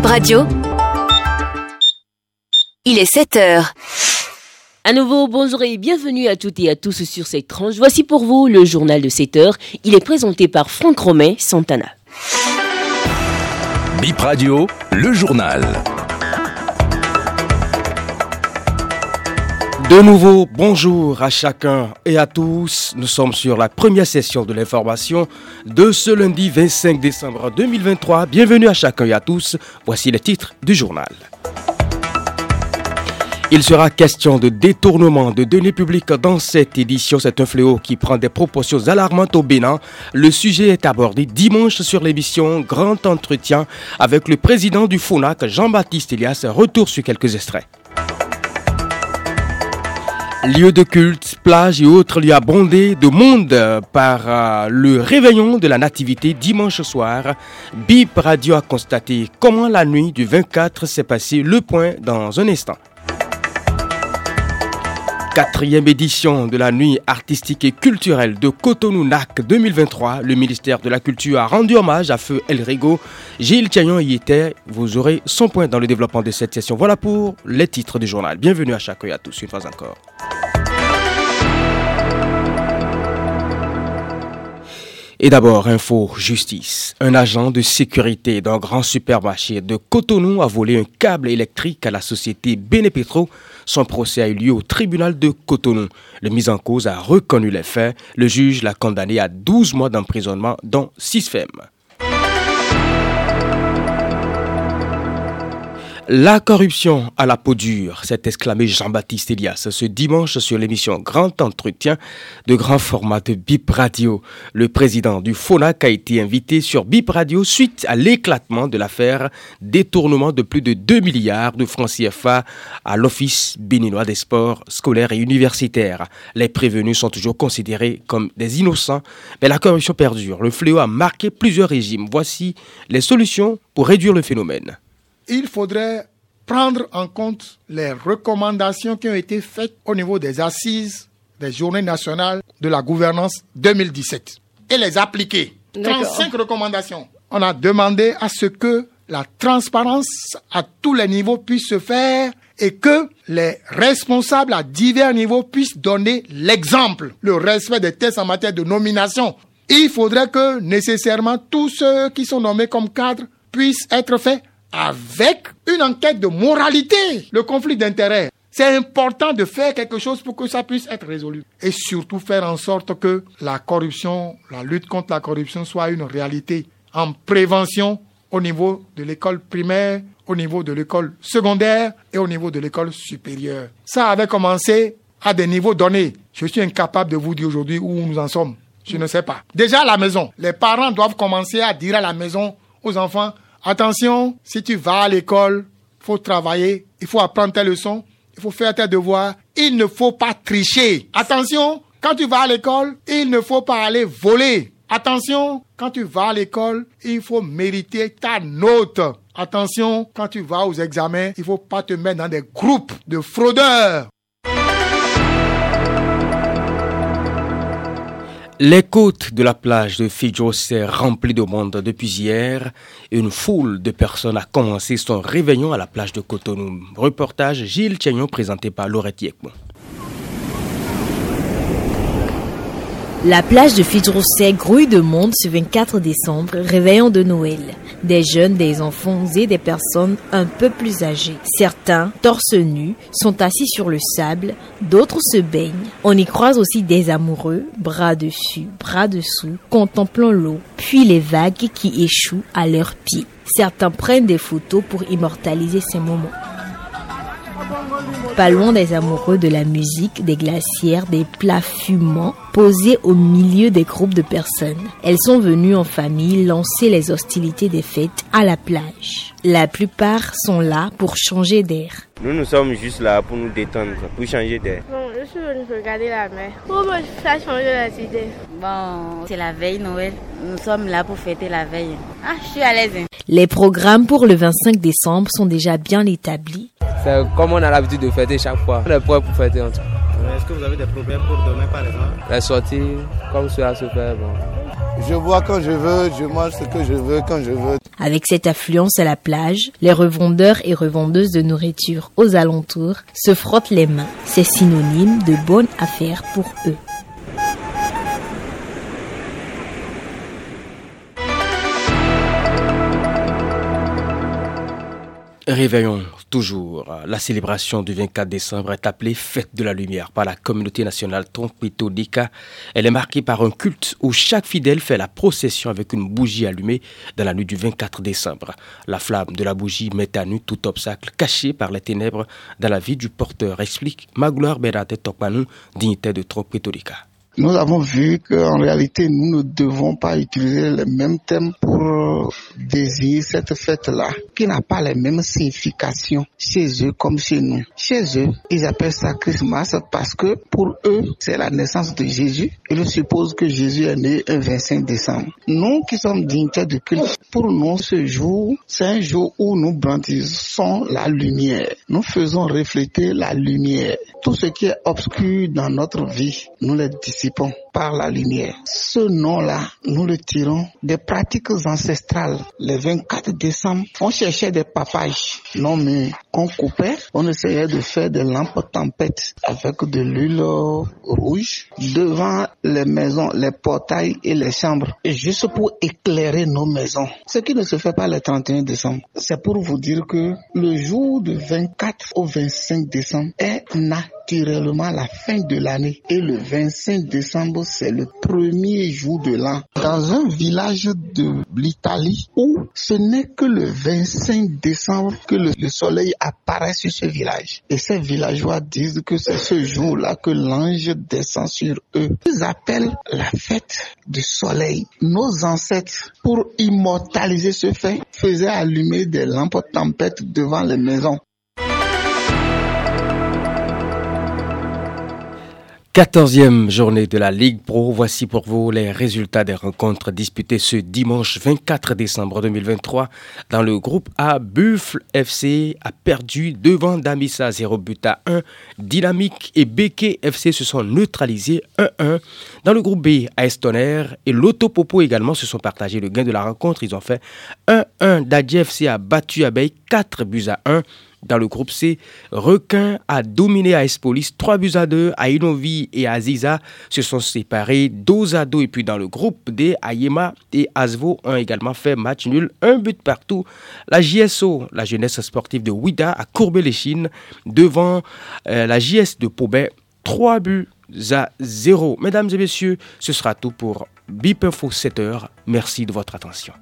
Bip Radio. Il est 7 heures. À nouveau, bonjour et bienvenue à toutes et à tous sur cette tranche. Voici pour vous le journal de 7 heures. Il est présenté par Franck Romain Santana. Bip Radio, le journal. De nouveau, bonjour à chacun et à tous. Nous sommes sur la première session de l'information de ce lundi 25 décembre 2023. Bienvenue à chacun et à tous. Voici les titres du journal. Il sera question de détournement de données publiques dans cette édition. C'est un fléau qui prend des proportions alarmantes au Bénin. Le sujet est abordé dimanche sur l'émission Grand Entretien avec le président du FONAC, Jean-Baptiste Elias. Retour sur quelques extraits. Lieux de culte, plages et autres lieux abondés de monde par euh, le réveillon de la nativité dimanche soir. Bip Radio a constaté comment la nuit du 24 s'est passée. Le point dans un instant. Quatrième édition de la nuit artistique et culturelle de Cotonou-NAC 2023. Le ministère de la Culture a rendu hommage à Feu El Rigo. Gilles Tiagnon y était. Vous aurez son point dans le développement de cette session. Voilà pour les titres du journal. Bienvenue à chacun et à tous une fois encore. Et d'abord, info justice. Un agent de sécurité d'un grand supermarché de Cotonou a volé un câble électrique à la société Benepetro. Son procès a eu lieu au tribunal de Cotonou. Le mis en cause a reconnu les faits. Le juge l'a condamné à 12 mois d'emprisonnement, dont 6 femmes. La corruption à la peau dure, s'est exclamé Jean-Baptiste Elias ce dimanche sur l'émission Grand Entretien de grand format de Bip Radio. Le président du FONAC a été invité sur Bip Radio suite à l'éclatement de l'affaire détournement de plus de 2 milliards de francs CFA à l'Office béninois des sports scolaires et universitaires. Les prévenus sont toujours considérés comme des innocents, mais la corruption perdure. Le fléau a marqué plusieurs régimes. Voici les solutions pour réduire le phénomène il faudrait prendre en compte les recommandations qui ont été faites au niveau des assises des journées nationales de la gouvernance 2017 et les appliquer. 35 recommandations. On a demandé à ce que la transparence à tous les niveaux puisse se faire et que les responsables à divers niveaux puissent donner l'exemple, le respect des tests en matière de nomination. Il faudrait que nécessairement tous ceux qui sont nommés comme cadres puissent être faits avec une enquête de moralité, le conflit d'intérêts. C'est important de faire quelque chose pour que ça puisse être résolu. Et surtout faire en sorte que la corruption, la lutte contre la corruption soit une réalité en prévention au niveau de l'école primaire, au niveau de l'école secondaire et au niveau de l'école supérieure. Ça avait commencé à des niveaux donnés. Je suis incapable de vous dire aujourd'hui où nous en sommes. Je ne sais pas. Déjà à la maison, les parents doivent commencer à dire à la maison aux enfants, Attention, si tu vas à l'école, faut travailler, il faut apprendre tes leçons, il faut faire tes devoirs, il ne faut pas tricher. Attention, quand tu vas à l'école, il ne faut pas aller voler. Attention, quand tu vas à l'école, il faut mériter ta note. Attention, quand tu vas aux examens, il faut pas te mettre dans des groupes de fraudeurs. Les côtes de la plage de Fidjo s'est remplies de monde depuis hier. Une foule de personnes a commencé son réveillon à la plage de Cotonou. Reportage Gilles Tiagnon présenté par Laurette Yekmo. La plage de Fidroussé grouille de monde ce 24 décembre, réveillon de Noël. Des jeunes, des enfants et des personnes un peu plus âgées. Certains, torse nus, sont assis sur le sable, d'autres se baignent. On y croise aussi des amoureux, bras dessus, bras dessous, contemplant l'eau, puis les vagues qui échouent à leurs pieds. Certains prennent des photos pour immortaliser ces moments. Pas loin des amoureux de la musique, des glacières, des plats fumants posés au milieu des groupes de personnes. Elles sont venues en famille lancer les hostilités des fêtes à la plage. La plupart sont là pour changer d'air. Nous, nous sommes juste là pour nous détendre, pour changer d'air. Bon, je suis venue regarder la mer. Pour me faire changer la idée. Bon, c'est la veille Noël. Nous sommes là pour fêter la veille. Ah, je suis à l'aise. Les programmes pour le 25 décembre sont déjà bien établis. C'est comme on a l'habitude de fêter chaque fois. On est prêt pour fêter en tout que vous avez des problèmes pour demain, par exemple? Les sorties, comme cela se fait, bon. Je vois quand je veux, je mange ce que je veux quand je veux. Avec cette affluence à la plage, les revendeurs et revendeuses de nourriture aux alentours se frottent les mains. C'est synonyme de bonne affaire pour eux. Réveillons toujours. La célébration du 24 décembre est appelée Fête de la Lumière par la communauté nationale Trompito-Dika. Elle est marquée par un culte où chaque fidèle fait la procession avec une bougie allumée dans la nuit du 24 décembre. La flamme de la bougie met à nu tout obstacle caché par les ténèbres dans la vie du porteur, explique Magloire Berate Tokmanou, dignitaire de Trompito-Dika. Nous avons vu qu'en réalité, nous ne devons pas utiliser les mêmes thèmes pour désigner cette fête-là, qui n'a pas les mêmes significations chez eux comme chez nous. Chez eux, ils appellent ça Christmas parce que pour eux, c'est la naissance de Jésus. Ils supposent que Jésus est né le 25 décembre. Nous qui sommes dignitaires de culte, pour nous, ce jour, c'est un jour où nous brandissons la lumière. Nous faisons refléter la lumière. Tout ce qui est obscur dans notre vie, nous le people par la lumière. Ce nom-là, nous le tirons des pratiques ancestrales. Le 24 décembre, on cherchait des papages, non mais qu'on coupait. On essayait de faire des lampes tempêtes avec de l'huile rouge devant les maisons, les portails et les chambres, juste pour éclairer nos maisons. Ce qui ne se fait pas le 31 décembre. C'est pour vous dire que le jour du 24 au 25 décembre est naturellement la fin de l'année et le 25 décembre c'est le premier jour de l'an. Dans un village de l'Italie où ce n'est que le 25 décembre que le, le, soleil apparaît sur ce village. Et ces villageois disent que c'est ce jour-là que l'ange descend sur eux. Ils appellent la fête du soleil. Nos ancêtres, pour immortaliser ce fait, faisaient allumer des lampes tempêtes devant les maisons. 14e journée de la Ligue Pro. Voici pour vous les résultats des rencontres disputées ce dimanche 24 décembre 2023. Dans le groupe A, Buffle FC a perdu devant Damissa 0 but à 1. Dynamique et Beke FC se sont neutralisés 1-1. Dans le groupe B, AS Tonnerre et Lotopopo également se sont partagés le gain de la rencontre. Ils ont fait 1-1. Dadji FC a battu Abeille 4 buts à 1. Dans le groupe C, Requin a dominé AS Police 3 buts à 2. Ainovi et Aziza se sont séparés 2 à 2. Et puis dans le groupe D, Ayema et Asvo ont également fait match nul, un but partout. La JSO, la jeunesse sportive de Ouida, a courbé les chines devant euh, la JS de Pobet 3 buts à 0. Mesdames et messieurs, ce sera tout pour BIP Info 7 heures. Merci de votre attention.